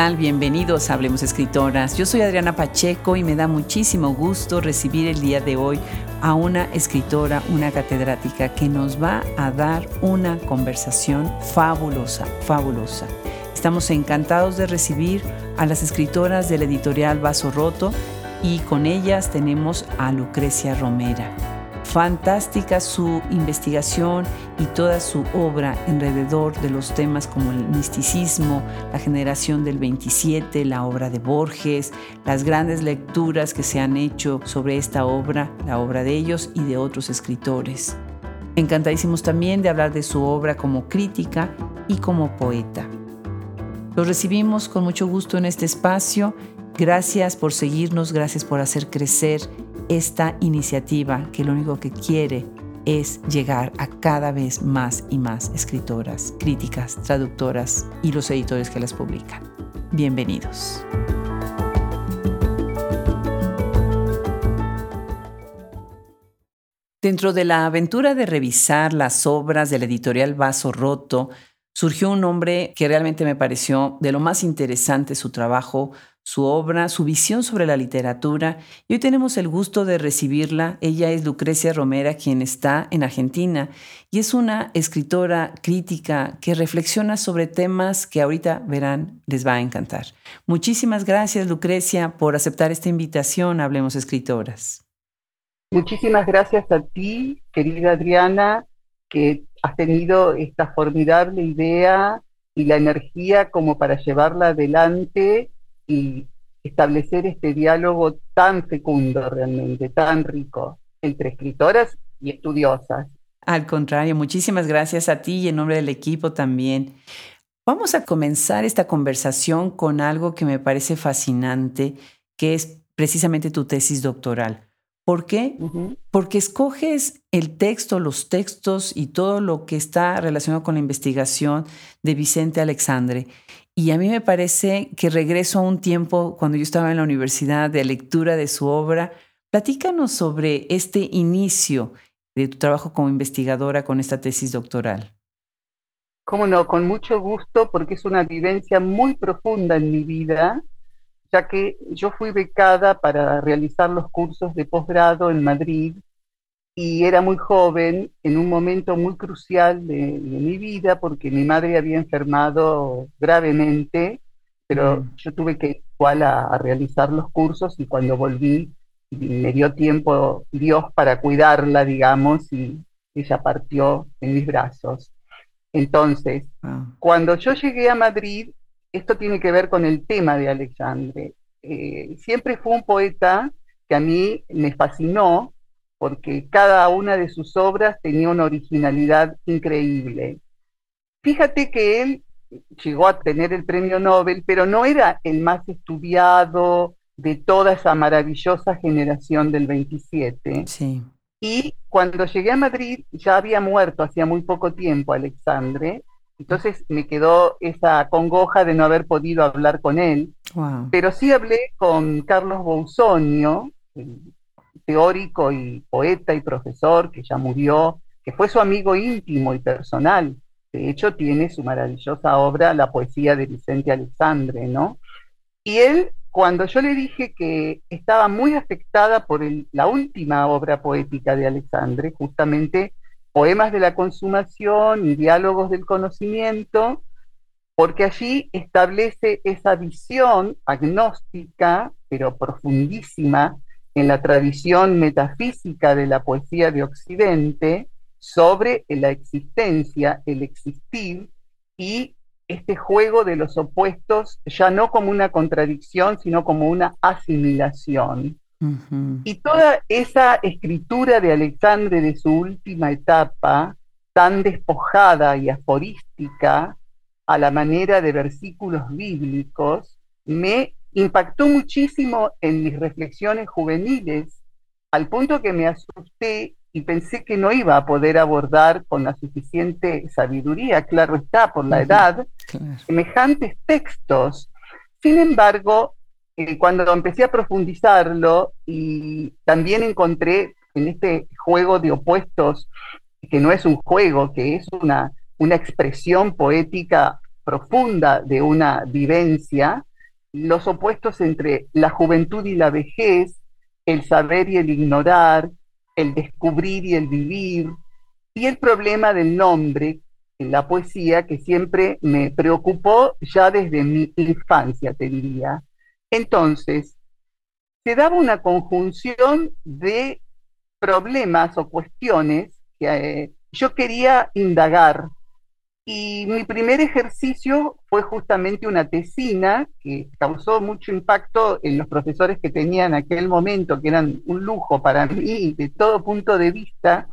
Bienvenidos a Hablemos Escritoras. Yo soy Adriana Pacheco y me da muchísimo gusto recibir el día de hoy a una escritora, una catedrática que nos va a dar una conversación fabulosa, fabulosa. Estamos encantados de recibir a las escritoras del editorial Vaso Roto y con ellas tenemos a Lucrecia Romera fantástica su investigación y toda su obra alrededor de los temas como el misticismo, la generación del 27, la obra de Borges, las grandes lecturas que se han hecho sobre esta obra, la obra de ellos y de otros escritores. Encantadísimos también de hablar de su obra como crítica y como poeta. Los recibimos con mucho gusto en este espacio. Gracias por seguirnos, gracias por hacer crecer esta iniciativa que lo único que quiere es llegar a cada vez más y más escritoras, críticas, traductoras y los editores que las publican. Bienvenidos. Dentro de la aventura de revisar las obras del editorial Vaso Roto, surgió un hombre que realmente me pareció de lo más interesante su trabajo, su obra, su visión sobre la literatura y hoy tenemos el gusto de recibirla. Ella es Lucrecia Romera, quien está en Argentina y es una escritora crítica que reflexiona sobre temas que ahorita verán les va a encantar. Muchísimas gracias Lucrecia por aceptar esta invitación Hablemos Escritoras. Muchísimas gracias a ti, querida Adriana, que has tenido esta formidable idea y la energía como para llevarla adelante y establecer este diálogo tan fecundo realmente, tan rico entre escritoras y estudiosas. Al contrario, muchísimas gracias a ti y en nombre del equipo también. Vamos a comenzar esta conversación con algo que me parece fascinante, que es precisamente tu tesis doctoral. ¿Por qué? Porque escoges el texto, los textos y todo lo que está relacionado con la investigación de Vicente Alexandre. Y a mí me parece que regreso a un tiempo cuando yo estaba en la universidad de lectura de su obra. Platícanos sobre este inicio de tu trabajo como investigadora con esta tesis doctoral. Cómo no, con mucho gusto, porque es una vivencia muy profunda en mi vida, ya que yo fui becada para realizar los cursos de posgrado en Madrid y era muy joven, en un momento muy crucial de, mi vida, porque mi madre había enfermado gravemente, pero mm. yo tuve que igual a, realizar los cursos y cuando volví me dio tiempo Dios para cuidarla, digamos, y ella partió en mis brazos. Entonces, ah. cuando yo llegué a Madrid, esto tiene que ver con el tema de Alexandre. Eh, siempre fue un poeta que a mí me fascinó porque cada una de sus obras tenía una originalidad increíble. Fíjate que él llegó a tener el premio Nobel, pero no era el más estudiado de toda esa maravillosa generación del 27. Sí. Y cuando llegué a Madrid ya había muerto hacía muy poco tiempo Alexandre, entonces me quedó esa congoja de no haber podido hablar con él, pero sí hablé con Carlos Bousonio, teórico y poeta y profesor que ya murió, que fue su amigo íntimo y personal. De hecho, tiene su maravillosa obra, La poesía de Vicente Alexandre, ¿no? Y él, cuando yo le dije que estaba muy afectada por la última obra poética de Alexandre, justamente Poemas de la Consumación y Diálogos del Conocimiento, porque allí establece esa visión agnóstica, pero profundísima, en la tradición metafísica de la poesía de Occidente sobre la existencia, el existir y este juego de los opuestos ya no como una contradicción, sino como una asimilación. Y toda esa escritura de Alexandre de su última etapa, tan despojada y aforística a la manera de versículos bíblicos, me impactó muchísimo en mis reflexiones juveniles, al punto que me asusté y pensé que no iba a poder abordar con la suficiente sabiduría, claro está, por la edad, semejantes textos. Sin embargo, eh, cuando empecé a profundizarlo y también encontré en este juego de opuestos, que no es un juego, que es una, una expresión poética profunda de una vivencia, los opuestos entre la juventud y la vejez, el saber y el ignorar, el descubrir y el vivir, y el problema del nombre en la poesía que siempre me preocupó ya desde mi infancia, te diría. Entonces, se daba una conjunción de problemas o cuestiones que eh, yo quería indagar. Y mi primer ejercicio fue justamente una tesina que causó mucho impacto en los profesores que tenía en aquel momento, que eran un lujo para mí de todo punto de vista.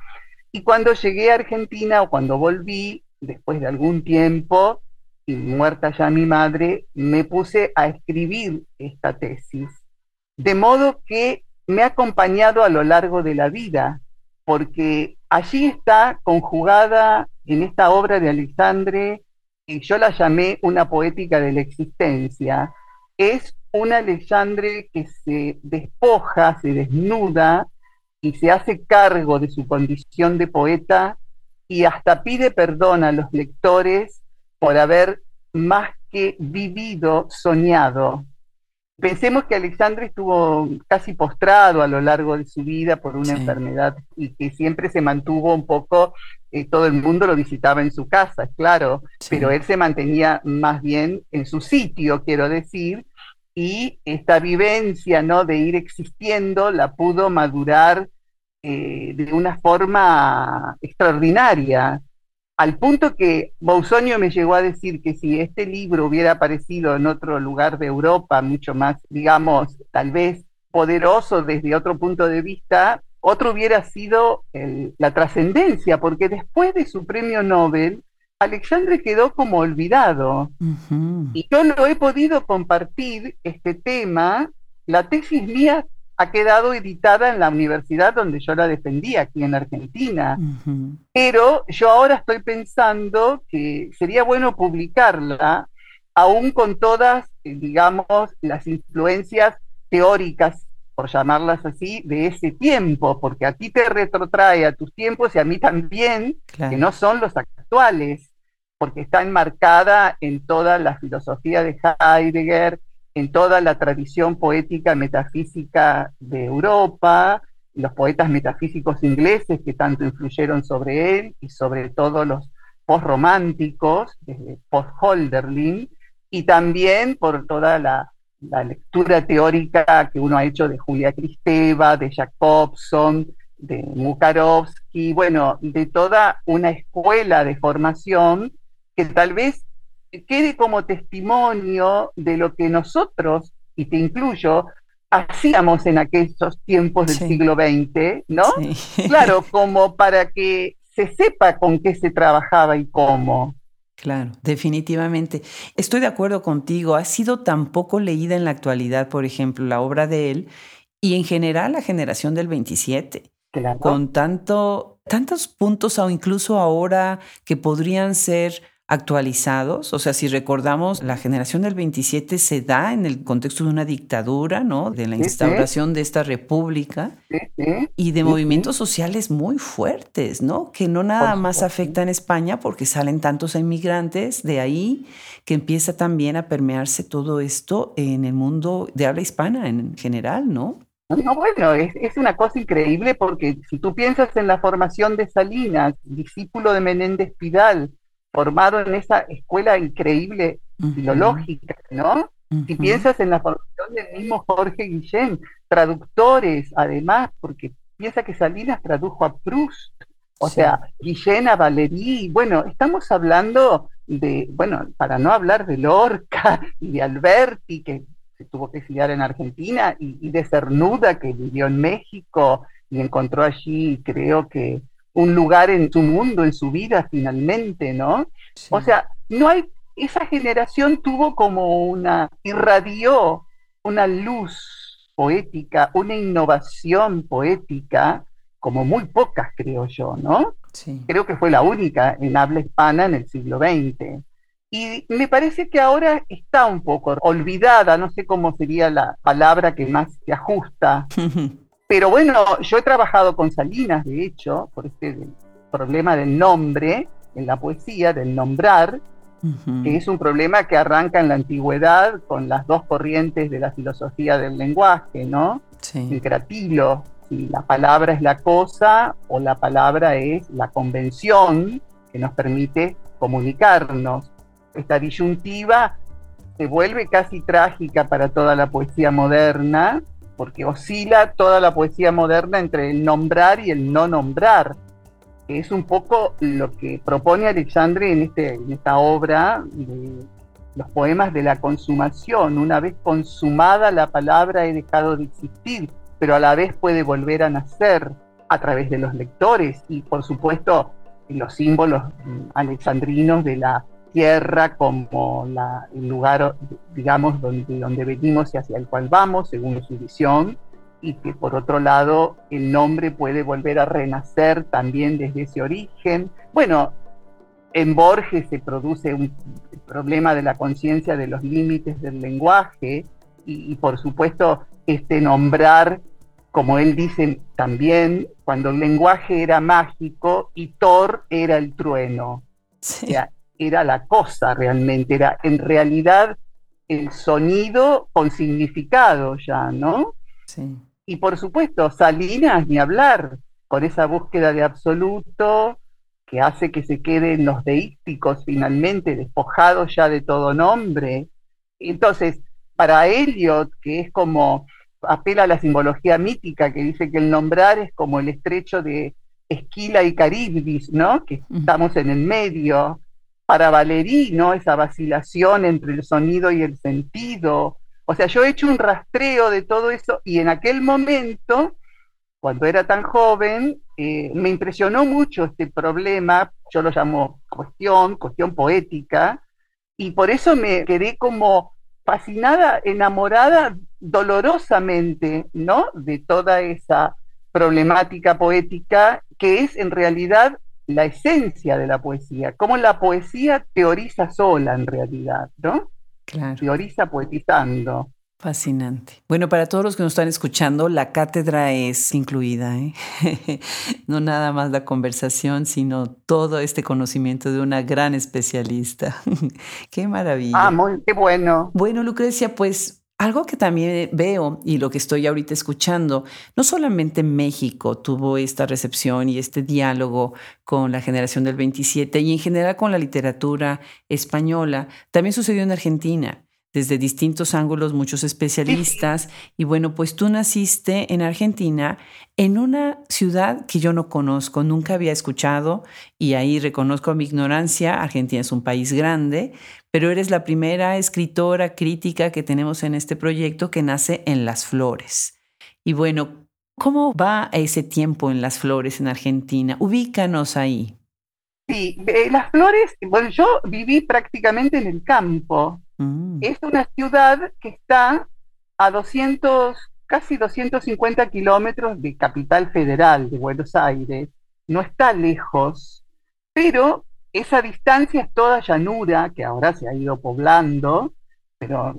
Y cuando llegué a Argentina o cuando volví, después de algún tiempo, y muerta ya mi madre, me puse a escribir esta tesis. De modo que me ha acompañado a lo largo de la vida, porque allí está conjugada en esta obra de Alexandre, y yo la llamé una poética de la existencia, es una Alexandre que se despoja, se desnuda y se hace cargo de su condición de poeta y hasta pide perdón a los lectores por haber más que vivido, soñado. Pensemos que Alexandre estuvo casi postrado a lo largo de su vida por una enfermedad y que siempre se mantuvo un poco, eh, todo el mundo lo visitaba en su casa, claro, pero él se mantenía más bien en su sitio, quiero decir, y esta vivencia ¿no? de ir existiendo la pudo madurar eh, de una forma extraordinaria al punto que Bausonio me llegó a decir que si este libro hubiera aparecido en otro lugar de Europa, mucho más, digamos, tal vez poderoso desde otro punto de vista, otro hubiera sido la trascendencia, porque después de su premio Nobel, Alexandre quedó como olvidado. Y yo lo he podido compartir, este tema, la tesis mía ha quedado editada en la universidad donde yo la defendí, aquí en Argentina. Pero yo ahora estoy pensando que sería bueno publicarla, aún con todas, eh, digamos, las influencias teóricas, por llamarlas así, de ese tiempo, porque a ti te retrotrae a tus tiempos y a mí también, que no son los actuales, porque está enmarcada en toda la filosofía de Heidegger, en toda la tradición poética metafísica de Europa, los poetas metafísicos ingleses que tanto influyeron sobre él y sobre todo los postrománticos, desde post-Holderlin, y también por toda la, lectura teórica que uno ha hecho de Julia Kristeva, de Jacobson, de Mukarovsky, bueno, de toda una escuela de formación que tal vez quede como testimonio de lo que nosotros, y te incluyo, hacíamos en aquellos tiempos del siglo XX, ¿no? Claro, como para que se sepa con qué se trabajaba y cómo. Claro, definitivamente. Estoy de acuerdo contigo. Ha sido tan poco leída en la actualidad, por ejemplo, la obra de él y en general la generación del 27. Claro. Con tanto, tantos puntos o incluso ahora que podrían ser actualizados. O sea, si recordamos, la generación del 27 se da en el contexto de una dictadura, ¿no? De la instauración de esta república y de movimientos sociales muy fuertes, ¿no? Que no nada más afectan a España porque salen tantos inmigrantes de ahí que empieza también a permearse todo esto en el mundo de habla hispana en general, ¿no? No, bueno, es, es, una cosa increíble porque si tú piensas en la formación de Salinas, discípulo de Menéndez Pidal, formado en esa escuela increíble filológica, ¿no? Si piensas en la formación del mismo Jorge Guillén, traductores, además, porque piensa que Salinas tradujo a Proust, o sea, Guillén a Valéry, bueno, estamos hablando de, bueno, para no hablar de Lorca y de Alberti, que se tuvo que estudiar en Argentina, y, y de Cernuda, que vivió en México y encontró allí, creo que un lugar en su mundo, en su vida finalmente, ¿no? O sea, no hay, esa generación tuvo como una, irradió una luz poética, una innovación poética, como muy pocas, creo yo, ¿no? Sí. Creo que fue la única en habla hispana en el siglo XX. Y me parece que ahora está un poco olvidada, no sé cómo sería la palabra que más se ajusta Pero bueno, yo he trabajado con Salinas, de hecho, por este problema del nombre en la poesía, del nombrar, que es un problema que arranca en la antigüedad con las dos corrientes de la filosofía del lenguaje, ¿no? El cratilo, si la palabra es la cosa o la palabra es la convención que nos permite comunicarnos. Esta disyuntiva se vuelve casi trágica para toda la poesía moderna, porque oscila toda la poesía moderna entre el nombrar y el no nombrar es un poco lo que propone Alexandre en, este, en esta obra de los poemas de la consumación. Una vez consumada la palabra he dejado de existir, pero a la vez puede volver a nacer a través de los lectores y por supuesto los símbolos alexandrinos de la tierra como la, el lugar, digamos, donde, donde venimos y hacia el cual vamos, según su visión, y que por otro lado el nombre puede volver a renacer también desde ese origen. Bueno, en Borges se produce un problema de la conciencia de los límites del lenguaje y, por supuesto este nombrar, como él dice también, cuando el lenguaje era mágico y Thor era el trueno. Era la cosa realmente, era en realidad el sonido con significado ya, ¿no? Sí. Y por supuesto, Salinas, ni hablar, con esa búsqueda de absoluto que hace que se queden los deísticos finalmente despojados ya de todo nombre. Entonces, para Eliot, que es como apela a la simbología mítica que dice que el nombrar es como el estrecho de Esquila y Caribdis, ¿no? Que estamos en el medio. Para Valerí, ¿no? Esa vacilación entre el sonido y el sentido. O sea, yo he hecho un rastreo de todo eso y en aquel momento, cuando era tan joven, eh, me impresionó mucho este problema, yo lo llamo cuestión, cuestión poética, y por eso me quedé como fascinada, enamorada dolorosamente, ¿no? De toda esa problemática poética que es en realidad la esencia de la poesía, cómo la poesía teoriza sola en realidad, ¿no? Claro. Teoriza poetizando. Fascinante. Bueno, para todos los que nos están escuchando, la cátedra es incluida, ¿eh? no nada más la conversación, sino todo este conocimiento de una gran especialista. qué maravilla. Ah, muy, qué bueno. Bueno, Lucrecia, pues algo que también veo y lo que estoy ahorita escuchando, no solamente México tuvo esta recepción y este diálogo con la generación del 27 y en general con la literatura española, también sucedió en Argentina desde distintos ángulos, muchos especialistas. Y bueno, pues tú naciste en Argentina, en una ciudad que yo no conozco, nunca había escuchado, y ahí reconozco mi ignorancia. Argentina es un país grande, pero eres la primera escritora crítica que tenemos en este proyecto que nace en Las Flores. Y bueno, ¿cómo va ese tiempo en Las Flores en Argentina? Ubícanos ahí. Sí, Las Flores, bueno, yo viví prácticamente en el campo. Mm. Es una ciudad que está a 200, casi 250 kilómetros de Capital Federal de Buenos Aires. No está lejos, pero esa distancia es toda llanura, que ahora se ha ido poblando, pero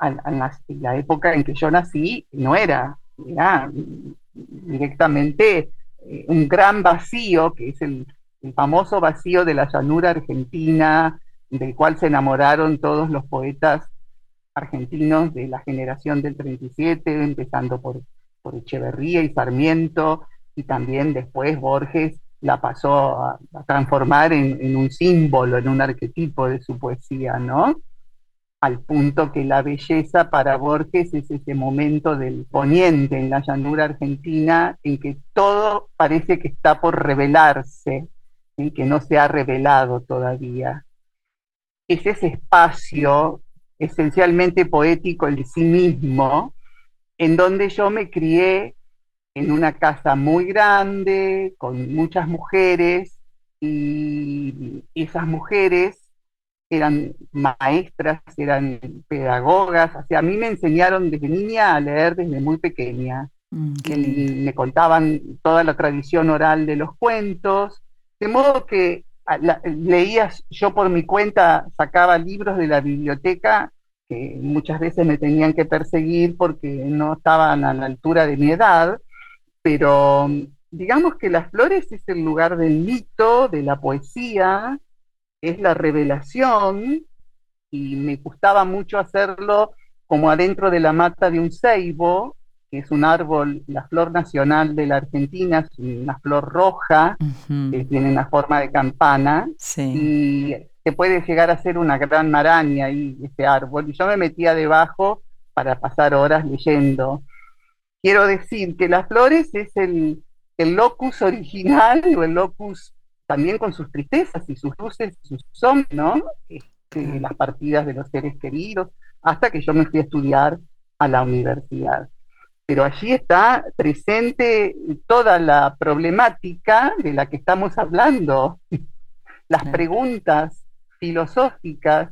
en la, época en que yo nací no era, era directamente eh, un gran vacío, que es el, el famoso vacío de la llanura argentina, del cual se enamoraron todos los poetas argentinos de la generación del 37, empezando por, por Echeverría y Sarmiento, y también después Borges la pasó a, transformar en, en, un símbolo, en un arquetipo de su poesía, ¿no? Al punto que la belleza para Borges es ese momento del poniente en la llanura argentina en que todo parece que está por revelarse, en que no se ha revelado todavía es ese espacio esencialmente poético en sí mismo, en donde yo me crié en una casa muy grande, con muchas mujeres, y esas mujeres eran maestras, eran pedagogas, o sea, a mí me enseñaron desde niña a leer desde muy pequeña. Mm, me contaban toda la tradición oral de los cuentos, de modo que leía yo por mi cuenta, sacaba libros de la biblioteca que muchas veces me tenían que perseguir porque no estaban a la altura de mi edad, pero digamos que Las Flores es el lugar del mito, de la poesía, es la revelación y me gustaba mucho hacerlo como adentro de la mata de un ceibo, que es un árbol, la flor nacional de la Argentina, es una flor roja, que tiene una forma de campana, y se puede llegar a ser una gran maraña ahí, ese árbol, y yo me metía debajo para pasar horas leyendo. Quiero decir que las flores es el, el locus original o el locus también con sus tristezas y sus luces y sus sombras, ¿no? Este, las partidas de los seres queridos, hasta que yo me fui a estudiar a la universidad. Pero allí está presente toda la problemática de la que estamos hablando, las preguntas filosóficas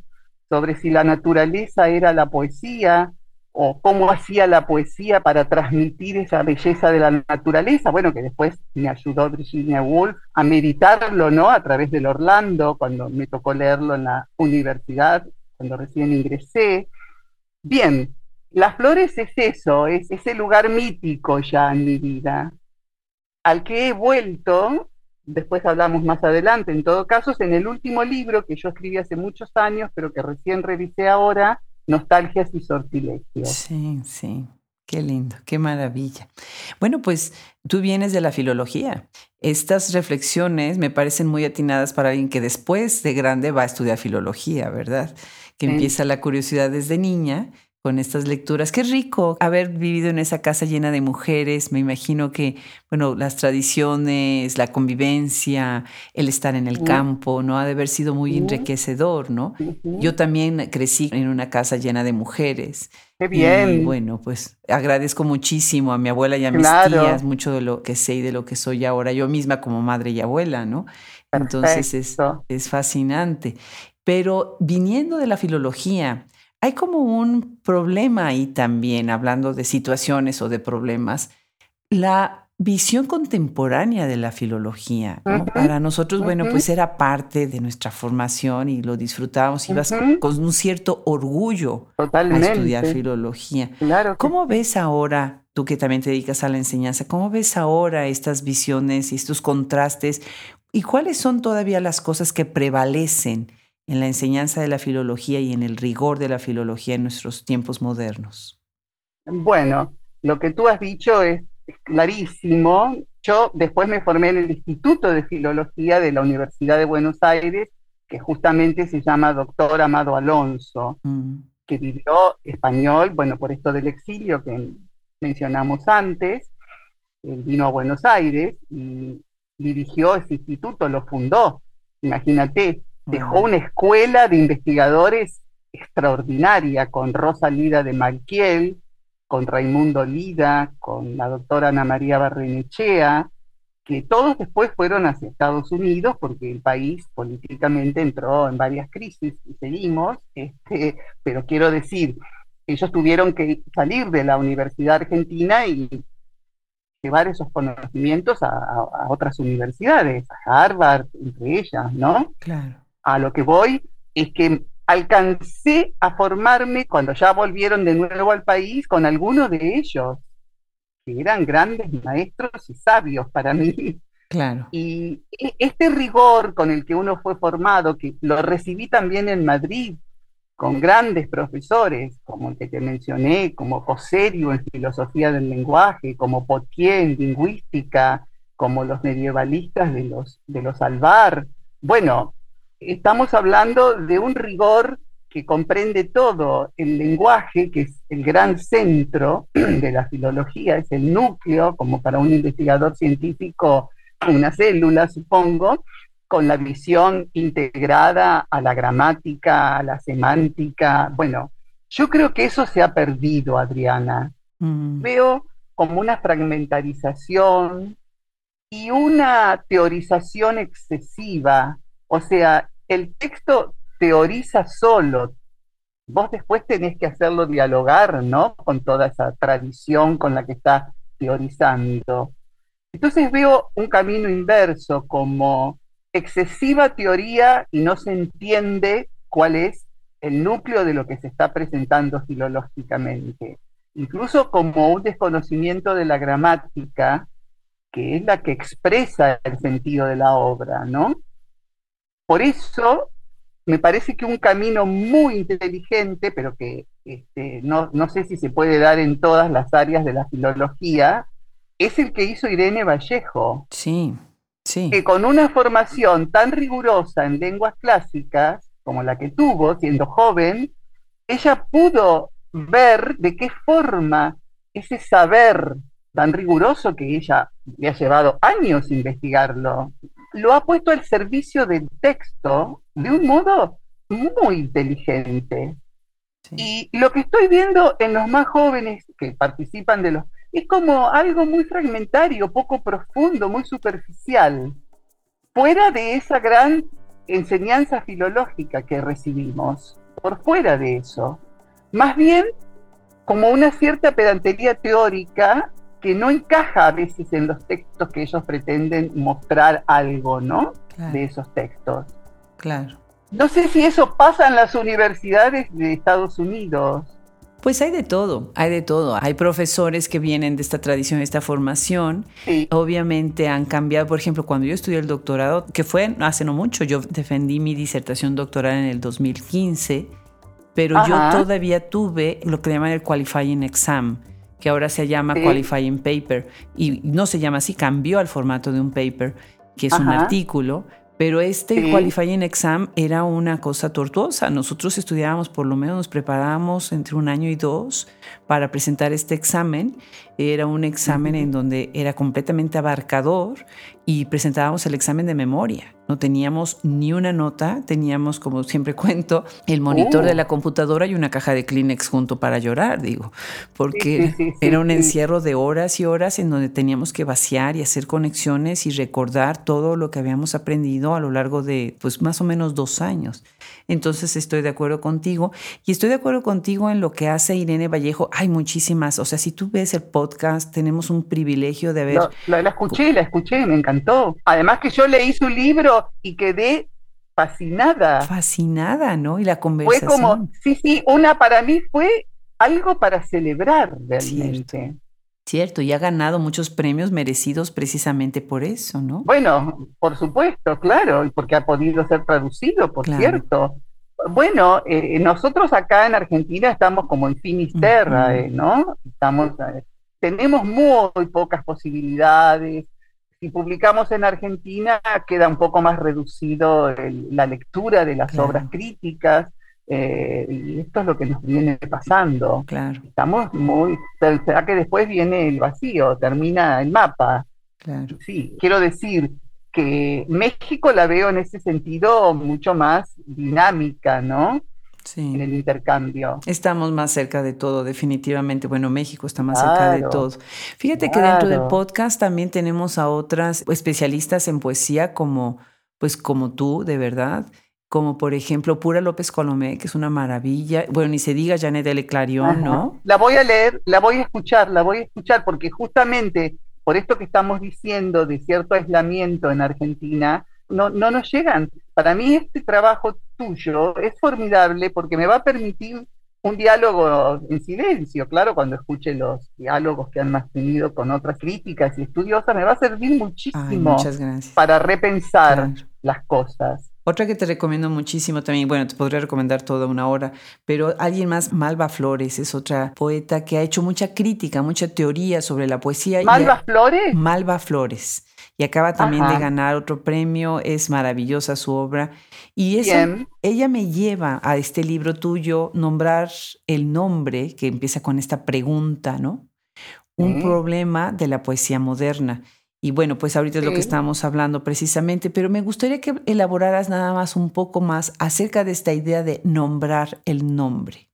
sobre si la naturaleza era la poesía, o cómo hacía la poesía para transmitir esa belleza de la naturaleza, bueno, que después me ayudó Virginia Woolf a meditarlo, ¿no? A través del Orlando, cuando me tocó leerlo en la universidad, cuando recién ingresé. Bien, Las Flores es eso, es ese lugar mítico ya en mi vida, al que he vuelto, después hablamos más adelante, en todo caso, es en el último libro que yo escribí hace muchos años, pero que recién revisé ahora, nostalgias y sortilegios. Sí, sí. Qué lindo, qué maravilla. Bueno, pues tú vienes de la filología. Estas reflexiones me parecen muy atinadas para alguien que después de grande va a estudiar filología, ¿verdad? Que empieza la curiosidad desde niña con estas lecturas. Qué rico haber vivido en esa casa llena de mujeres. Me imagino que, bueno, las tradiciones, la convivencia, el estar en el campo, ¿no? Ha de haber sido muy enriquecedor, ¿no? Yo también crecí en una casa llena de mujeres. Qué bien. Y bueno, pues agradezco muchísimo a mi abuela y a mis tías mucho de lo que sé y de lo que soy ahora yo misma como madre y abuela, ¿no? Entonces es, es fascinante. Pero viniendo de la filología, hay como un problema ahí también, hablando de situaciones o de problemas, la visión contemporánea de la filología. Para nosotros, bueno, pues era parte de nuestra formación y lo disfrutábamos, ibas con un cierto orgullo a estudiar filología. Claro ¿Cómo ves ahora, tú que también te dedicas a la enseñanza, cómo ves ahora estas visiones y estos contrastes? ¿Y cuáles son todavía las cosas que prevalecen? En la enseñanza de la filología y en el rigor de la filología en nuestros tiempos modernos? Bueno, lo que tú has dicho es, clarísimo. Yo después me formé en el Instituto de Filología de la Universidad de Buenos Aires, que justamente se llama Doctor Amado Alonso, mm. que vivió español, bueno, por esto del exilio que mencionamos antes, él vino a Buenos Aires y dirigió ese instituto, lo fundó. Imagínate, dejó una escuela de investigadores extraordinaria con Rosa Lida de Malquiel, con Raimundo Lida, con la doctora Ana María Barrenechea, que todos después fueron hacia Estados Unidos porque el país políticamente entró en varias crisis y seguimos, este, pero quiero decir, ellos tuvieron que salir de la Universidad Argentina y llevar esos conocimientos a, a otras universidades, a Harvard, entre ellas, ¿no? Claro a lo que voy es que alcancé a formarme cuando ya volvieron de nuevo al país con algunos de ellos, que eran grandes maestros y sabios para mí. Claro. Y e, este rigor con el que uno fue formado, que lo recibí también en Madrid, con grandes profesores, como el que te mencioné, como Coserio en filosofía del lenguaje, como Potier en lingüística, como los medievalistas de los, de los Alvar. Bueno, estamos hablando de un rigor que comprende todo el lenguaje, que es el gran centro de la filología, es el núcleo, como para un investigador científico, una célula, supongo, con la visión integrada a la gramática, a la semántica. Bueno, yo creo que eso se ha perdido, Adriana. Mm. Veo como una fragmentarización y una teorización excesiva o sea, el texto teoriza solo. Vos después tenés que hacerlo dialogar, ¿no? Con toda esa tradición con la que está teorizando. Entonces veo un camino inverso, como excesiva teoría y no se entiende cuál es el núcleo de lo que se está presentando filológicamente. Incluso como un desconocimiento de la gramática, que es la que expresa el sentido de la obra, ¿no? Por eso me parece que un camino muy inteligente, pero que este, no, no, sé si se puede dar en todas las áreas de la filología, es el que hizo Irene Vallejo. Sí, sí. Que con una formación tan rigurosa en lenguas clásicas como la que tuvo siendo joven, ella pudo ver de qué forma ese saber tan riguroso que ella le ha llevado años investigarlo, lo ha puesto al servicio del texto de un modo muy inteligente. Y lo que estoy viendo en los más jóvenes que participan de los... es como algo muy fragmentario, poco profundo, muy superficial, fuera de esa gran enseñanza filológica que recibimos, por fuera de eso. Más bien como una cierta pedantería teórica que no encaja a veces en los textos que ellos pretenden mostrar algo, ¿no? De esos textos. Claro. No sé si eso pasa en las universidades de Estados Unidos. Pues hay de todo, hay de todo. Hay profesores que vienen de esta tradición, de esta formación. Obviamente han cambiado, por ejemplo, cuando yo estudié el doctorado, que fue hace no mucho, yo defendí mi disertación doctoral en el 2015, pero yo todavía tuve lo que llaman el qualifying exam que ahora se llama Qualifying Paper, y no se llama así, cambió al formato de un paper, que es un artículo, pero este qualifying exam era una cosa tortuosa. Nosotros estudiábamos, por lo menos nos preparábamos entre un año y dos para presentar este examen. Era un examen en donde era completamente abarcador y presentábamos el examen de memoria. No teníamos ni una nota, teníamos, como siempre cuento, el monitor de la oh. computadora y una caja de Kleenex junto para llorar, digo, porque era un encierro de horas y horas en donde teníamos que vaciar y hacer conexiones y recordar todo lo que habíamos aprendido a lo largo de, pues, más o menos dos años. Entonces estoy de acuerdo contigo y estoy de acuerdo contigo en lo que hace Irene Vallejo. Hay muchísimas, o sea, si tú ves el podcast, tenemos un privilegio de ver. la escuché, la escuché, me encantó. Además que yo leí su libro y quedé fascinada. Fascinada, ¿no? Y la conversación. Fue como, sí, sí, una para mí fue algo para celebrar realmente. Cierto. Y ha ganado muchos premios merecidos precisamente por eso, ¿no? Bueno, por supuesto, claro, y porque ha podido ser traducido, por cierto. Bueno, eh, nosotros acá en Argentina estamos como en Finisterra, ¿no? Estamos, eh, tenemos muy pocas posibilidades, si publicamos en Argentina queda un poco más reducido la lectura de las obras críticas. Eh, y esto es lo que nos viene pasando. Claro. Estamos muy. Será que después viene el vacío, termina el mapa. Claro. Sí, quiero decir que México la veo en ese sentido mucho más dinámica, ¿no? en el intercambio. Estamos más cerca de todo, definitivamente. Bueno, México está más cerca de todo. Fíjate que dentro del podcast también tenemos a otras especialistas en poesía como, pues como tú, de verdad. Como por ejemplo Pura López Colomé, que es una maravilla. Bueno, ni se diga Janet L. Clarion, ¿no? La voy a leer, la voy a escuchar, la voy a escuchar, porque justamente por esto que estamos diciendo de cierto aislamiento en Argentina, no, no nos llegan. Para mí este trabajo tuyo es formidable porque me va a permitir un diálogo en silencio, claro, cuando escuche los diálogos que han mantenido con otras críticas y estudiosas, me va a servir muchísimo para repensar las cosas. Otra que te recomiendo muchísimo también, bueno, te podría recomendar toda una hora, pero alguien más, Malva Flores, es otra poeta que ha hecho mucha crítica, mucha teoría sobre la poesía. ¿Malva Flores? Malva Flores y acaba también de ganar otro premio. Es maravillosa su obra. Y eso, ella me lleva a este libro tuyo, nombrar el nombre que empieza con esta pregunta, ¿no? Un problema de la poesía moderna. Y bueno, pues ahorita es lo que estamos hablando precisamente, pero me gustaría que elaboraras nada más un poco más acerca de esta idea de nombrar el nombre.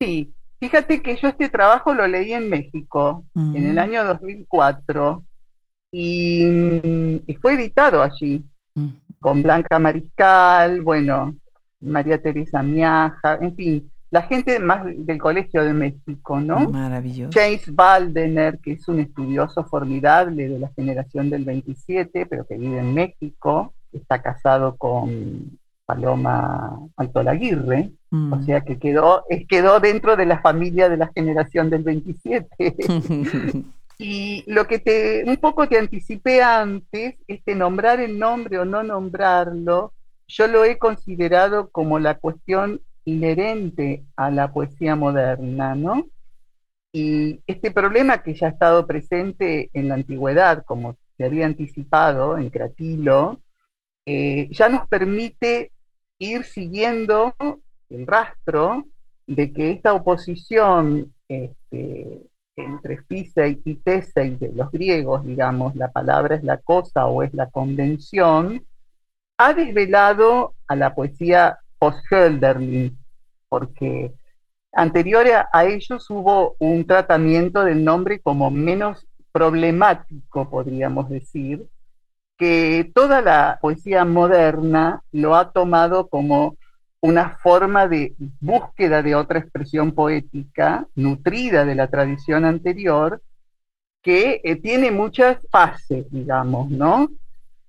Sí, fíjate que yo este trabajo lo leí en México en el año 2004 y, fue editado allí, mm. con Blanca Mariscal, bueno, María Teresa Miaja, en fin, la gente más del Colegio de México, ¿no? Maravilloso. James Baldener, que es un estudioso formidable de la generación del 27, pero que vive en México, está casado con Paloma Altolaguirre, mm. o sea que quedó, quedó dentro de la familia de la generación del 27. Y lo que te un poco te anticipé antes, este nombrar el nombre o no nombrarlo, yo lo he considerado como la cuestión inherente a la poesía moderna, ¿no? Y este problema que ya ha estado presente en la antigüedad, como se había anticipado en Cratilo, eh, ya nos permite ir siguiendo el rastro de que esta oposición este, entre Fisei y Tesei de los griegos, digamos, la palabra es la cosa o es la convención, ha desvelado a la poesía post-Hölderlin, porque anterior a ellos hubo un tratamiento del nombre como menos problemático, podríamos decir, que toda la poesía moderna lo ha tomado como una forma de búsqueda de otra expresión poética nutrida de la tradición anterior que eh, tiene muchas fases, digamos, ¿no?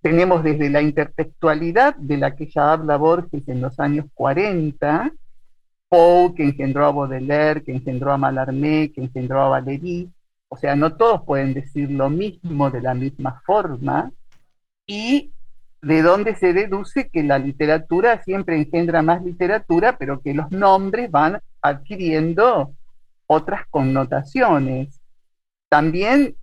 Tenemos desde la intertextualidad de la que ya habla Borges en los años 40, Poe, que engendró a Baudelaire, que engendró a Mallarmé, que engendró a Valéry, o sea, no todos pueden decir lo mismo de la misma forma, y de donde se deduce que la literatura siempre engendra más literatura, pero que los nombres van adquiriendo otras connotaciones. También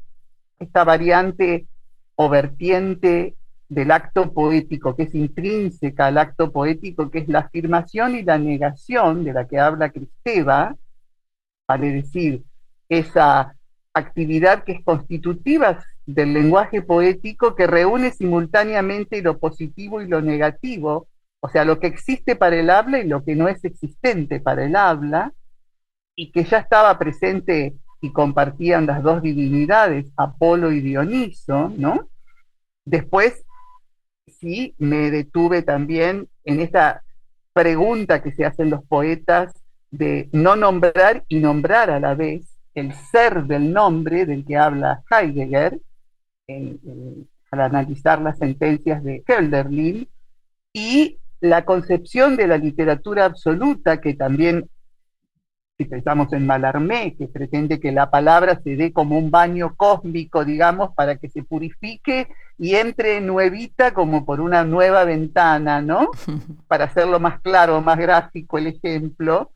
esta variante o vertiente del acto poético, que es intrínseca al acto poético, que es la afirmación y la negación de la que habla Cristeva, vale decir, esa actividad que es constitutiva del lenguaje poético que reúne simultáneamente lo positivo y lo negativo, o sea, lo que existe para el habla y lo que no es existente para el habla, y que ya estaba presente y compartían las dos divinidades, Apolo y Dioniso, ¿no? Después, sí, me detuve también en esta pregunta que se hacen los poetas de no nombrar y nombrar a la vez, el ser del nombre del que habla Heidegger, al analizar las sentencias de Hölderlin, y la concepción de la literatura absoluta, que también, si pensamos en Mallarmé, que pretende que la palabra se dé como un baño cósmico, digamos, para que se purifique y entre nuevita como por una nueva ventana, ¿no? Para hacerlo más claro, más gráfico el ejemplo.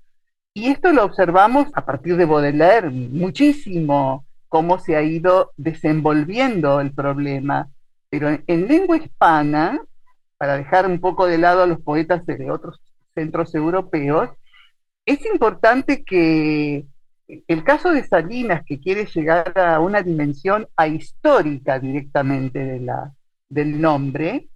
Y esto lo observamos a partir de Baudelaire muchísimo, cómo se ha ido desenvolviendo el problema. Pero en, lengua hispana, para dejar un poco de lado a los poetas de otros centros europeos, es importante que el caso de Salinas, que quiere llegar a una dimensión ahistórica directamente de la, del nombre,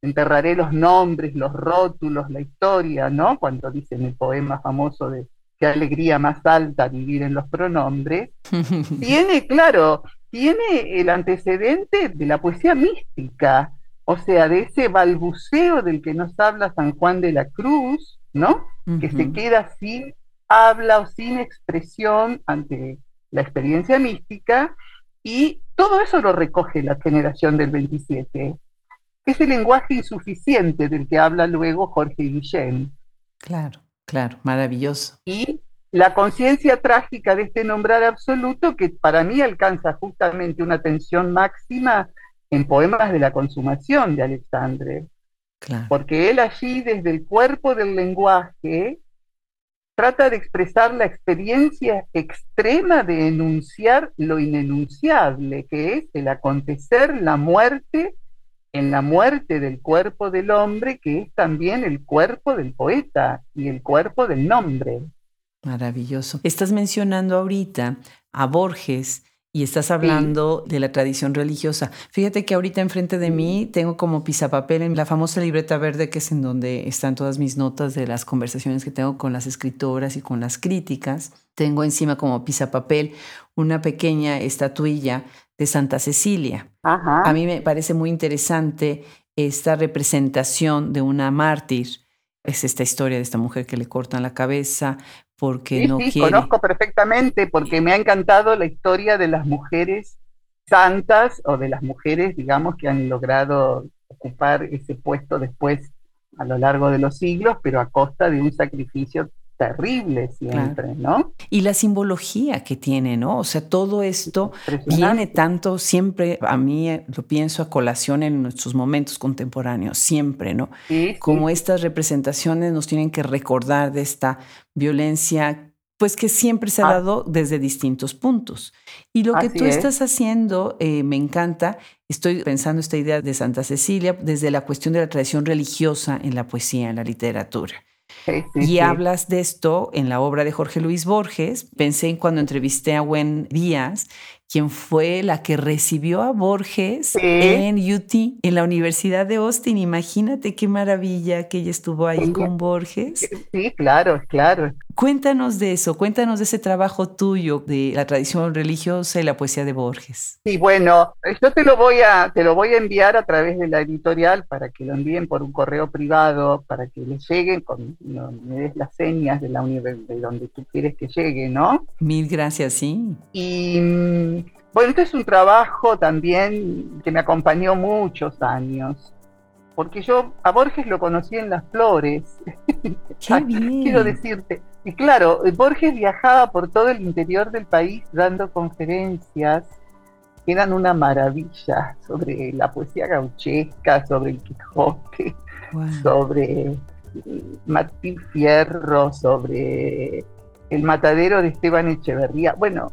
enterraré los nombres, los rótulos, la historia, ¿no? Cuando dicen el poema famoso de qué alegría más alta vivir en los pronombres, tiene, claro, tiene el antecedente de la poesía mística, o sea, de ese balbuceo del que nos habla San Juan de la Cruz, ¿no? Que se queda sin habla o sin expresión ante la experiencia mística, y todo eso lo recoge la generación del 27. Es el lenguaje insuficiente del que habla luego Jorge Guillén. Claro. Claro, maravilloso. Y la conciencia trágica de este nombrar absoluto que para mí alcanza justamente una tensión máxima en Poemas de la Consumación de Alexandre. Porque él allí, desde el cuerpo del lenguaje, trata de expresar la experiencia extrema de enunciar lo inenunciable, que es el acontecer, la muerte en la muerte del cuerpo del hombre, que es también el cuerpo del poeta y el cuerpo del nombre. Maravilloso. Estás mencionando ahorita a Borges y estás hablando de la tradición religiosa. Fíjate que ahorita enfrente de mí tengo como pisapapel en la famosa libreta verde que es en donde están todas mis notas de las conversaciones que tengo con las escritoras y con las críticas. Tengo encima como pisapapel una pequeña estatuilla de Santa Cecilia. A mí me parece muy interesante esta representación de una mártir. Es esta historia de esta mujer que le cortan la cabeza porque no sí, Conozco perfectamente porque me ha encantado la historia de las mujeres santas o de las mujeres, digamos, que han logrado ocupar ese puesto después a lo largo de los siglos, pero a costa de un sacrificio terrible siempre, ¿no? Y la simbología que tiene, ¿no? O sea, todo esto viene tanto siempre, a mí eh, lo pienso a colación en nuestros momentos contemporáneos, siempre, ¿no? Como estas representaciones nos tienen que recordar de esta violencia pues que siempre se ha ah. dado desde distintos puntos. Y lo que tú estás haciendo eh, me encanta. Estoy pensando esta idea de Santa Cecilia desde la cuestión de la tradición religiosa en la poesía, en la literatura. Y hablas de esto en la obra de Jorge Luis Borges. Pensé en cuando entrevisté a Gwen Díaz quien fue la que recibió a Borges en UT, en la Universidad de Austin. Imagínate qué maravilla que ella estuvo ahí con Borges. Sí, claro, claro. Cuéntanos de eso, cuéntanos de ese trabajo tuyo de la tradición religiosa y la poesía de Borges. Sí, bueno, yo te lo voy a, te lo voy a enviar a través de la editorial para que lo envíen por un correo privado, para que le lleguen, con, me des las señas de la universidad, de donde tú quieres que llegue, ¿no? Mil gracias, sí. Y bueno, este es un trabajo también que me acompañó muchos años, porque yo a Borges lo conocí en Las Flores. Quiero decirte. Y claro, Borges viajaba por todo el interior del país dando conferencias que eran una maravilla sobre la poesía gauchesca, sobre el Quijote, sobre Martín Fierro, sobre el matadero de Esteban Echeverría. Bueno,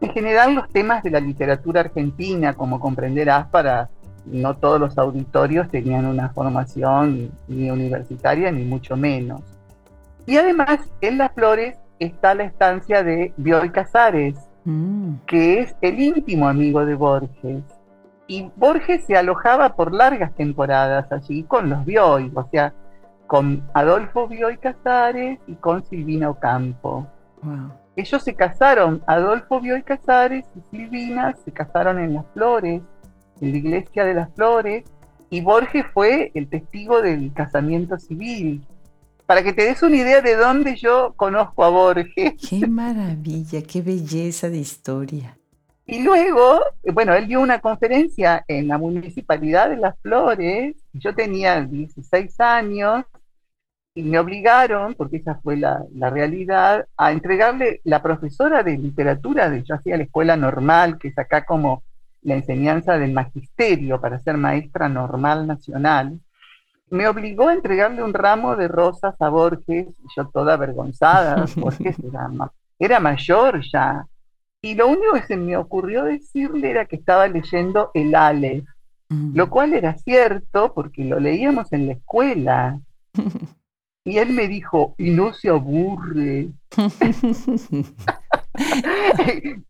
en general, los temas de la literatura argentina, como comprenderás, para no todos los auditorios tenían una formación ni universitaria, ni mucho menos. Y además, en Las Flores está la estancia de Bioy Casares, mm. que es el íntimo amigo de Borges. Y Borges se alojaba por largas temporadas allí con los Bioy, o sea, con Adolfo Bioy Casares y con Silvina Ocampo. Ellos se casaron, Adolfo Bioy Casares y Silvina se casaron en Las Flores, en la iglesia de Las Flores, y Borges fue el testigo del casamiento civil. Para que te des una idea de dónde yo conozco a Borges. Qué maravilla, qué belleza de historia. Y luego, bueno, él dio una conferencia en la municipalidad de Las Flores. Yo tenía 16 años y me obligaron, porque esa fue la, realidad, a entregarle la profesora de literatura, de yo hacía la escuela normal, que es acá como la enseñanza del magisterio para ser maestra normal nacional, me obligó a entregarle un ramo de rosas a Borges, y yo toda avergonzada, Borges era, era mayor ya, y lo único que se me ocurrió decirle era que estaba leyendo el Aleph, lo cual era cierto porque lo leíamos en la escuela. Y él me dijo, y no se aburre. y,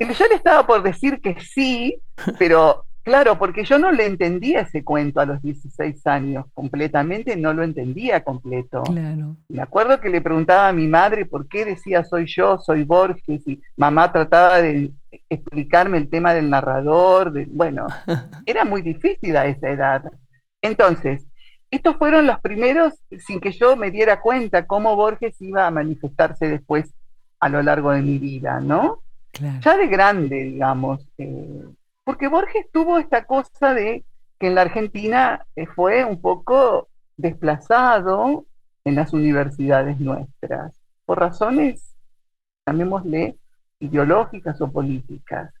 yo le estaba por decir que sí, pero claro, porque yo no le entendía ese cuento a los 16 años, completamente no lo entendía completo. Claro. Me acuerdo que le preguntaba a mi madre por qué decía soy yo, soy Borges, y mamá trataba de explicarme el tema del narrador, de, bueno, era muy difícil a esa edad. Entonces, estos fueron los primeros, sin que yo me diera cuenta cómo Borges iba a manifestarse después a lo largo de mi vida, ¿no? Ya de grande, digamos. Eh, porque Borges tuvo esta cosa de que en la Argentina eh, fue un poco desplazado en las universidades nuestras, por razones, llamémosle, ideológicas o políticas.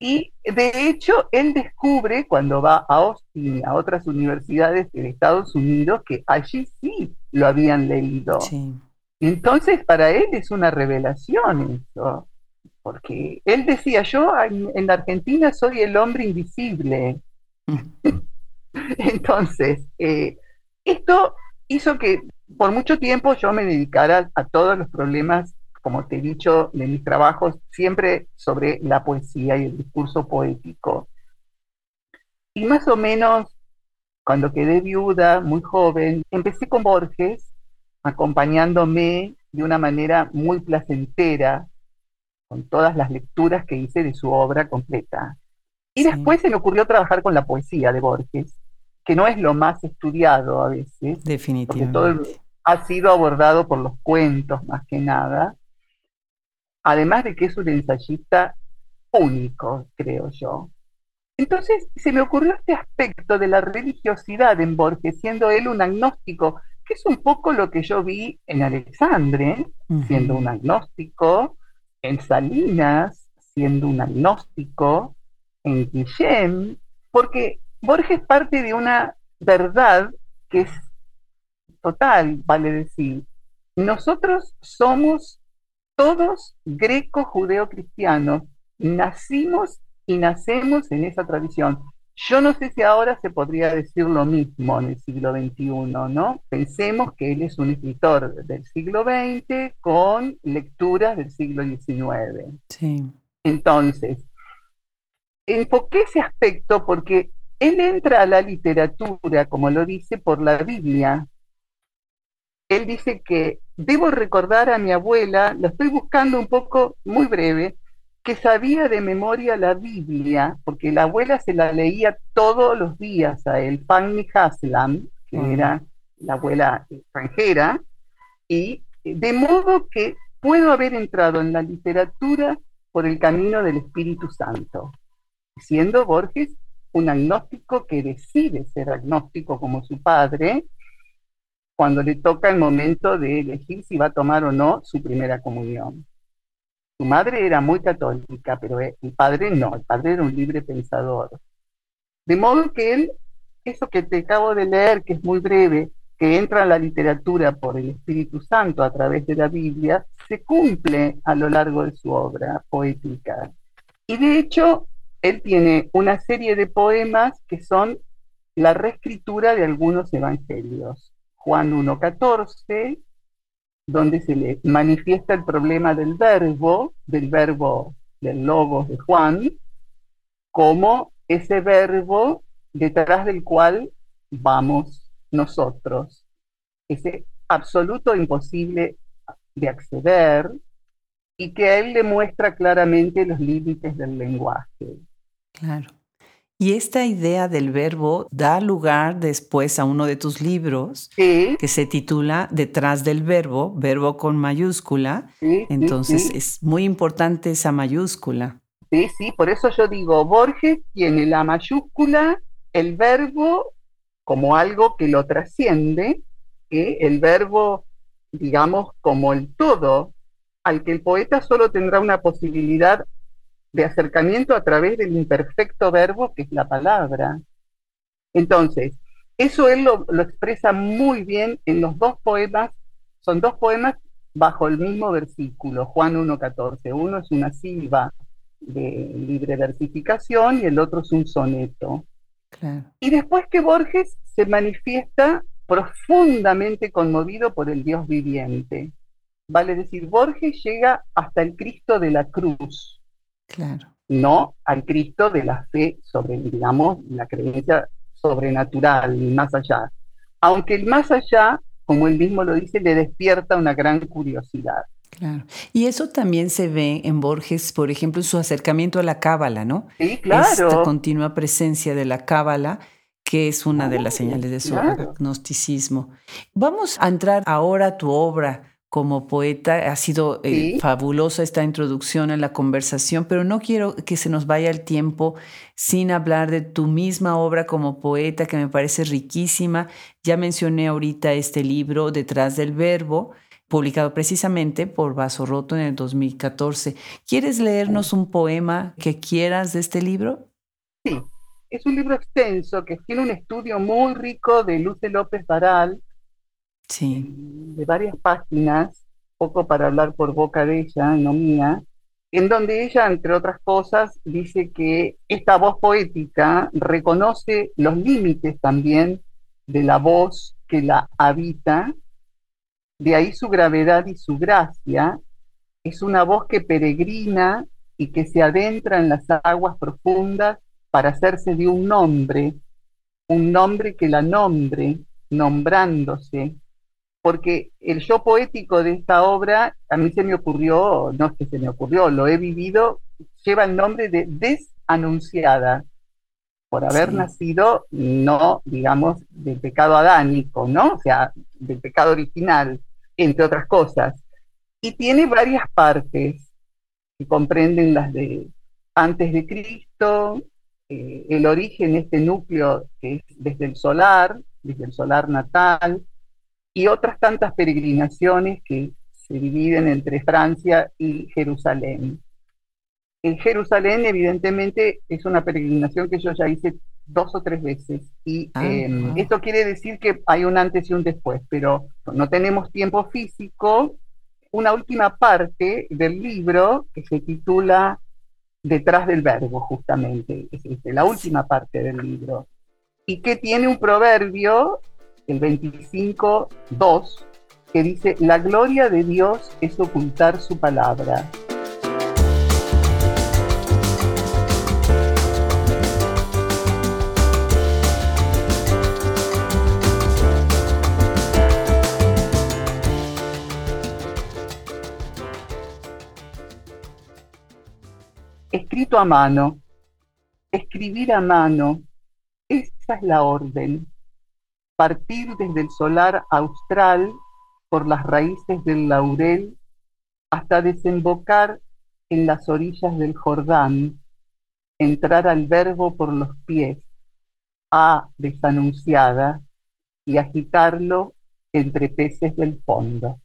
Y de hecho, él descubre cuando va a Austin, a otras universidades de Estados Unidos, que allí sí lo habían leído. Entonces, para él es una revelación eso, porque él decía, yo en, la Argentina soy el hombre invisible. Entonces, eh, esto hizo que por mucho tiempo yo me dedicara a todos los problemas como te he dicho, de mis trabajos siempre sobre la poesía y el discurso poético. Y más o menos cuando quedé viuda, muy joven, empecé con Borges, acompañándome de una manera muy placentera con todas las lecturas que hice de su obra completa. Y después se me ocurrió trabajar con la poesía de Borges, que no es lo más estudiado a veces. Definitivamente. Porque todo ha sido abordado por los cuentos más que nada además de que es un ensayista único, creo yo. Entonces se me ocurrió este aspecto de la religiosidad en Borges, siendo él un agnóstico que es un poco lo que yo vi en Alexandre, siendo un agnóstico, en Salinas, siendo un agnóstico, en Guillem, porque Borges parte de una verdad que es total, vale decir. Nosotros somos todos greco-judeo-cristianos, nacimos y nacemos en esa tradición. Yo no sé si ahora se podría decir lo mismo en el siglo XXI, ¿no? Pensemos que él es un escritor del siglo XX con lecturas del siglo XIX. Sí. Entonces, enfoqué ese aspecto porque él entra a la literatura, como lo dice, por la Biblia. Él dice que debo recordar a mi abuela, lo estoy buscando un poco muy breve, que sabía de memoria la Biblia, porque la abuela se la leía todos los días a él, Fanny Haslam, que era la abuela extranjera, y de modo que puedo haber entrado en la literatura por el camino del Espíritu Santo, siendo Borges un agnóstico que decide ser agnóstico como su padre, cuando le toca el momento de elegir si va a tomar o no su primera comunión. Su madre era muy católica, pero el padre no, el padre era un libre pensador. De modo que él, eso que te acabo de leer, que es muy breve, que entra en la literatura por el Espíritu Santo a través de la Biblia, se cumple a lo largo de su obra poética. Y de hecho, él tiene una serie de poemas que son la reescritura de algunos evangelios. Juan 1.14, donde se le manifiesta el problema del verbo, del verbo del logos de Juan, como ese verbo detrás del cual vamos nosotros. Ese absoluto imposible de acceder y que a él le muestra claramente los límites del lenguaje. Claro. Y esta idea del verbo da lugar después a uno de tus libros que se titula Detrás del verbo, verbo con mayúscula. Entonces es muy importante esa mayúscula. Sí, sí, por eso yo digo, Borges tiene la mayúscula, el verbo como algo que lo trasciende, el verbo, digamos, como el todo, al que el poeta solo tendrá una posibilidad de acercamiento a través del imperfecto verbo que es la palabra. Entonces, eso él lo, expresa muy bien en los dos poemas, son dos poemas bajo el mismo versículo, Juan 1.14. Uno es una silva de libre versificación y el otro es un soneto. Y después que Borges se manifiesta profundamente conmovido por el Dios viviente. Vale decir, Borges llega hasta el Cristo de la cruz, Claro. No al Cristo de la fe sobre, digamos, la creencia sobrenatural, más allá. Aunque el más allá, como él mismo lo dice, le despierta una gran curiosidad. Claro. Y eso también se ve en Borges, por ejemplo, en su acercamiento a la cábala, ¿no? Sí, claro. Esta continua presencia de la cábala, que es una de las señales de su agnosticismo. Vamos a entrar ahora a tu obra, como poeta. Ha sido eh, fabulosa esta introducción en la conversación, pero no quiero que se nos vaya el tiempo sin hablar de tu misma obra como poeta, que me parece riquísima. Ya mencioné ahorita este libro, Detrás del Verbo, publicado precisamente por Vaso Roto en el 2014. ¿Quieres leernos un poema que quieras de este libro? Sí, es un libro extenso que tiene un estudio muy rico de Luce López Baral, de varias páginas, poco para hablar por boca de ella, no mía, en donde ella, entre otras cosas, dice que esta voz poética reconoce los límites también de la voz que la habita, de ahí su gravedad y su gracia, es una voz que peregrina y que se adentra en las aguas profundas para hacerse de un nombre, un nombre que la nombre, nombrándose, porque el yo poético de esta obra a mí se me ocurrió, no es que se me ocurrió, lo he vivido, lleva el nombre de desanunciada, por haber nacido no, digamos, del pecado adánico, ¿no? O sea, del pecado original, entre otras cosas. Y tiene varias partes que comprenden las de antes de Cristo, eh, el origen, este núcleo que es desde el solar, desde el solar natal, y otras tantas peregrinaciones que se dividen entre Francia y Jerusalén. En Jerusalén, evidentemente, es una peregrinación que yo ya hice dos o tres veces. Y ah, em, esto quiere decir que hay un antes y un después, pero no tenemos tiempo físico. Una última parte del libro que se titula Detrás del verbo, justamente, es este, la última parte del libro, y que tiene un proverbio, el 25.2, que dice, la gloria de Dios es ocultar su palabra. escrito a mano, escribir a mano, esa es la orden. Partir desde el solar austral por las raíces del laurel hasta desembocar en las orillas del Jordán, entrar al verbo por los pies, A desanunciada, y agitarlo entre peces del fondo.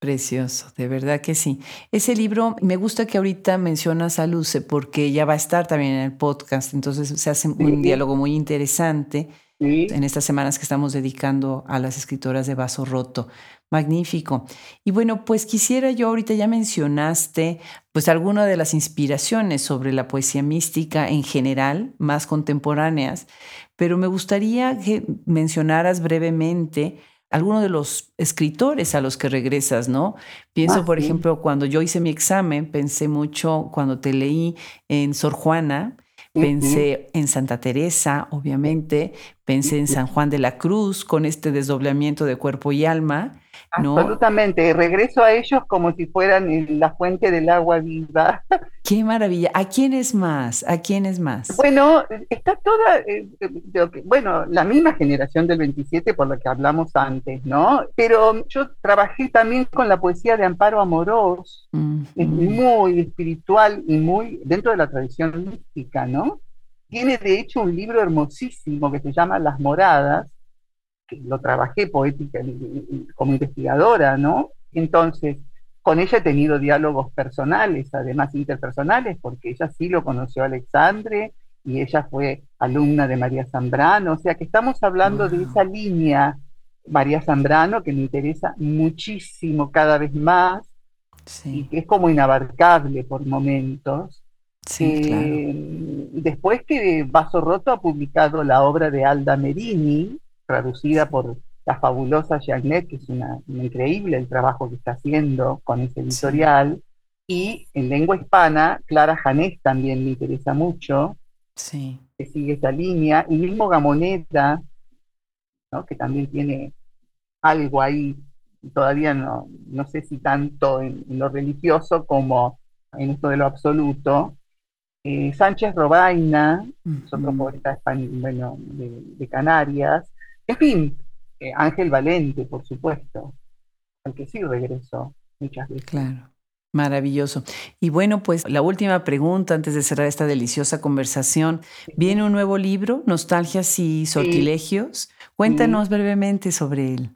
Precioso, de verdad que sí. Ese libro, me gusta que ahorita mencionas a Luce porque ya va a estar también en el podcast, entonces se hace un diálogo muy interesante en estas semanas que estamos dedicando a las escritoras de Vaso Roto. Magnífico. Y bueno, pues quisiera yo, ahorita ya mencionaste pues alguna de las inspiraciones sobre la poesía mística en general, más contemporáneas, pero me gustaría que mencionaras brevemente alguno de los escritores a los que regresas, ¿no? Pienso, ah, por ejemplo, cuando yo hice mi examen, pensé mucho cuando te leí en Sor Juana, pensé en Santa Teresa, obviamente, pensé en San Juan de la Cruz con este desdoblamiento de cuerpo y alma, Absolutamente, regreso a ellos como si fueran la fuente del agua viva. Qué maravilla. ¿A quién es más? ¿A quién es más? Bueno, está toda, eh, bueno, la misma generación del 27 por lo que hablamos antes, ¿no? Pero yo trabajé también con la poesía de Amparo Amorós, es muy espiritual y muy dentro de la tradición mística, ¿no? Tiene de hecho un libro hermosísimo que se llama Las Moradas, que lo trabajé poética como investigadora, ¿no? Entonces, con ella he tenido diálogos personales, además interpersonales, porque ella sí lo conoció a Alexandre y ella fue alumna de María Zambrano, o sea que estamos hablando de esa línea María Zambrano que me interesa muchísimo cada vez más y que es como inabarcable por momentos. Sí, eh, Después que Vaso Roto ha publicado la obra de Alda Merini, traducida por la fabulosa Janet, que es una, increíble el trabajo que está haciendo con ese editorial. Y en lengua hispana, Clara Janés también me interesa mucho, sí. que sigue esa línea. Y mismo Gamoneta, ¿no? que también tiene algo ahí, todavía no, no sé si tanto en, lo religioso como en esto de lo absoluto. Eh, Sánchez Robaina, otro poeta español, bueno, de Canarias, en fin, eh, Ángel Valente, por supuesto, al que sí regresó muchas veces. Claro. Maravilloso. Y bueno, pues la última pregunta antes de cerrar esta deliciosa conversación. Viene un nuevo libro, Nostalgias y Sortilegios. Cuéntanos brevemente sobre él.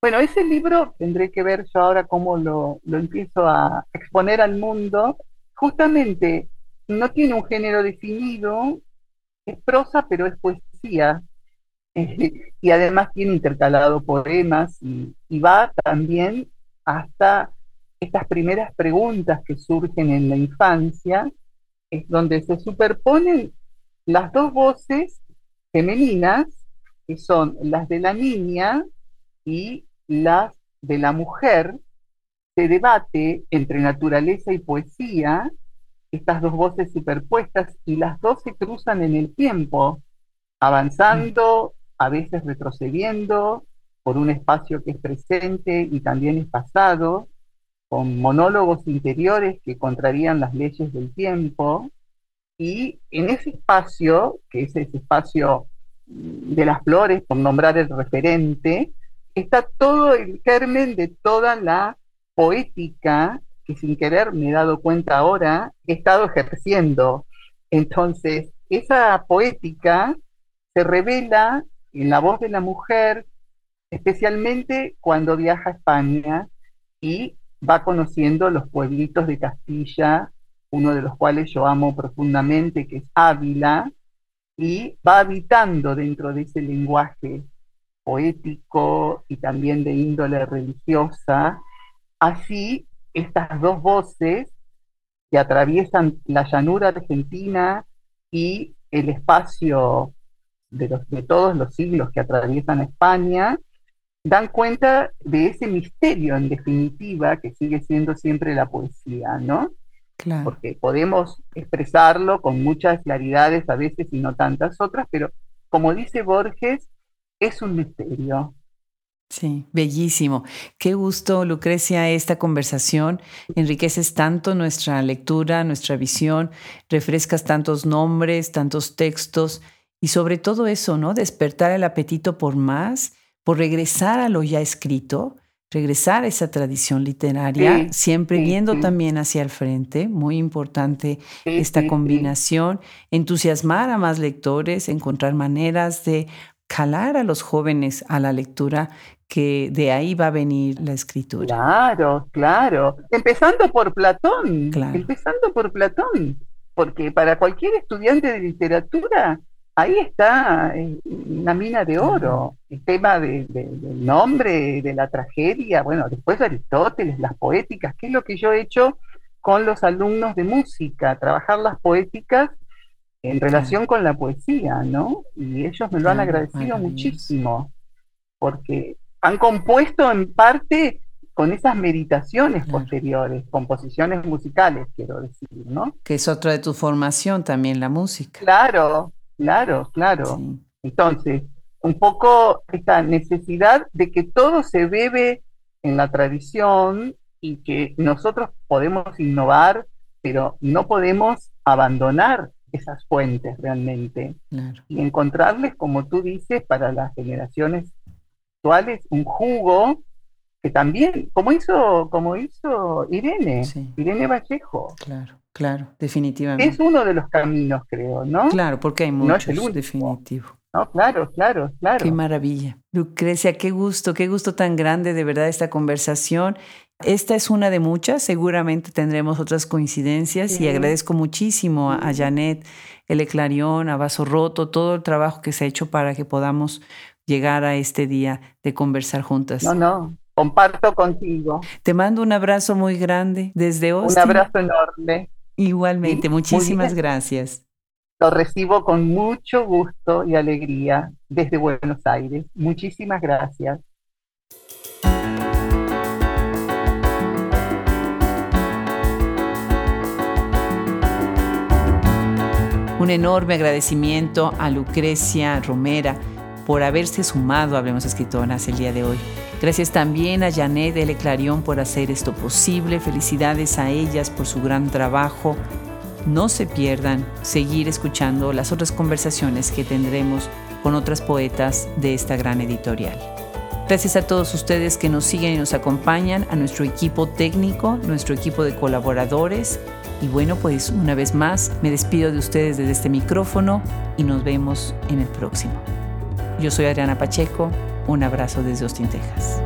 Bueno, ese libro tendré que ver yo ahora cómo lo, lo empiezo a exponer al mundo. Justamente no tiene un género definido, es prosa, pero es poesía. Y además tiene intercalado poemas y, va también hasta estas primeras preguntas que surgen en la infancia, es donde se superponen las dos voces femeninas, que son las de la niña y las de la mujer, se debate entre naturaleza y poesía, estas dos voces superpuestas, y las dos se cruzan en el tiempo, avanzando a veces retrocediendo por un espacio que es presente y también es pasado, con monólogos interiores que contrarían las leyes del tiempo, y en ese espacio, que es ese espacio de las flores, por nombrar el referente, está todo el germen de toda la poética que sin querer me he dado cuenta ahora, he estado ejerciendo. Entonces, esa poética se revela en la voz de la mujer especialmente cuando viaja a España y va conociendo los pueblitos de Castilla, uno de los cuales yo amo profundamente, que es Ávila, y va habitando dentro de ese lenguaje poético y también de índole religiosa. Así, estas dos voces que atraviesan la llanura argentina y el espacio de, los, de todos los siglos que atraviesan España, dan cuenta de ese misterio en definitiva que sigue siendo siempre la poesía, ¿no? Claro. Porque podemos expresarlo con muchas claridades a veces y no tantas otras, pero como dice Borges, es un misterio. Sí, bellísimo. Qué gusto, Lucrecia, esta conversación. Enriqueces tanto nuestra lectura, nuestra visión, refrescas tantos nombres, tantos textos y sobre todo eso, ¿no? Despertar el apetito por más por regresar a lo ya escrito, regresar a esa tradición literaria, siempre viendo también hacia el frente, muy importante esta combinación, entusiasmar a más lectores, encontrar maneras de calar a los jóvenes a la lectura, que de ahí va a venir la escritura. Claro, claro. Empezando por Platón, empezando por Platón, porque para cualquier estudiante de literatura, ahí está eh, una mina de oro. El tema del nombre, de la tragedia, bueno, después de Aristóteles, las poéticas, que es lo que yo he hecho con los alumnos de música, trabajar las poéticas en relación con la poesía, ¿no? Y ellos me lo han agradecido muchísimo, porque han compuesto en parte con esas meditaciones posteriores, composiciones musicales, quiero decir, ¿no? Que es otra de tu formación también, la música. Claro, Claro, claro. Entonces, un poco esta necesidad de que todo se bebe en la tradición y que nosotros podemos innovar, pero no podemos abandonar esas fuentes realmente y encontrarles, como tú dices, para las generaciones actuales, un jugo que también, como hizo, como hizo Irene, Irene Vallejo. Claro. Claro, definitivamente. Es uno de los caminos, creo, ¿no? Claro, porque hay muchos, no definitivo. No, claro, claro, claro. Qué maravilla. Lucrecia, qué gusto, qué gusto tan grande de verdad esta conversación. Esta es una de muchas, seguramente tendremos otras coincidencias y agradezco muchísimo a, Janet, el Clarion, a Vaso Roto, todo el trabajo que se ha hecho para que podamos llegar a este día de conversar juntas. No, no, comparto contigo. Te mando un abrazo muy grande desde Austin. Un abrazo enorme. Igualmente, muchísimas gracias. Lo recibo con mucho gusto y alegría desde Buenos Aires. Muchísimas gracias. Un enorme agradecimiento a Lucrecia Romera por haberse sumado a Hablemos Escritoras el día de hoy. Gracias también a Janet L. Clarion por hacer esto posible. Felicidades a ellas por su gran trabajo. No se pierdan seguir escuchando las otras conversaciones que tendremos con otras poetas de esta gran editorial. Gracias a todos ustedes que nos siguen y nos acompañan, a nuestro equipo técnico, nuestro equipo de colaboradores. Y bueno, pues una vez más me despido de ustedes desde este micrófono y nos vemos en el próximo. Yo soy Adriana Pacheco. Un abrazo desde Austin, Texas.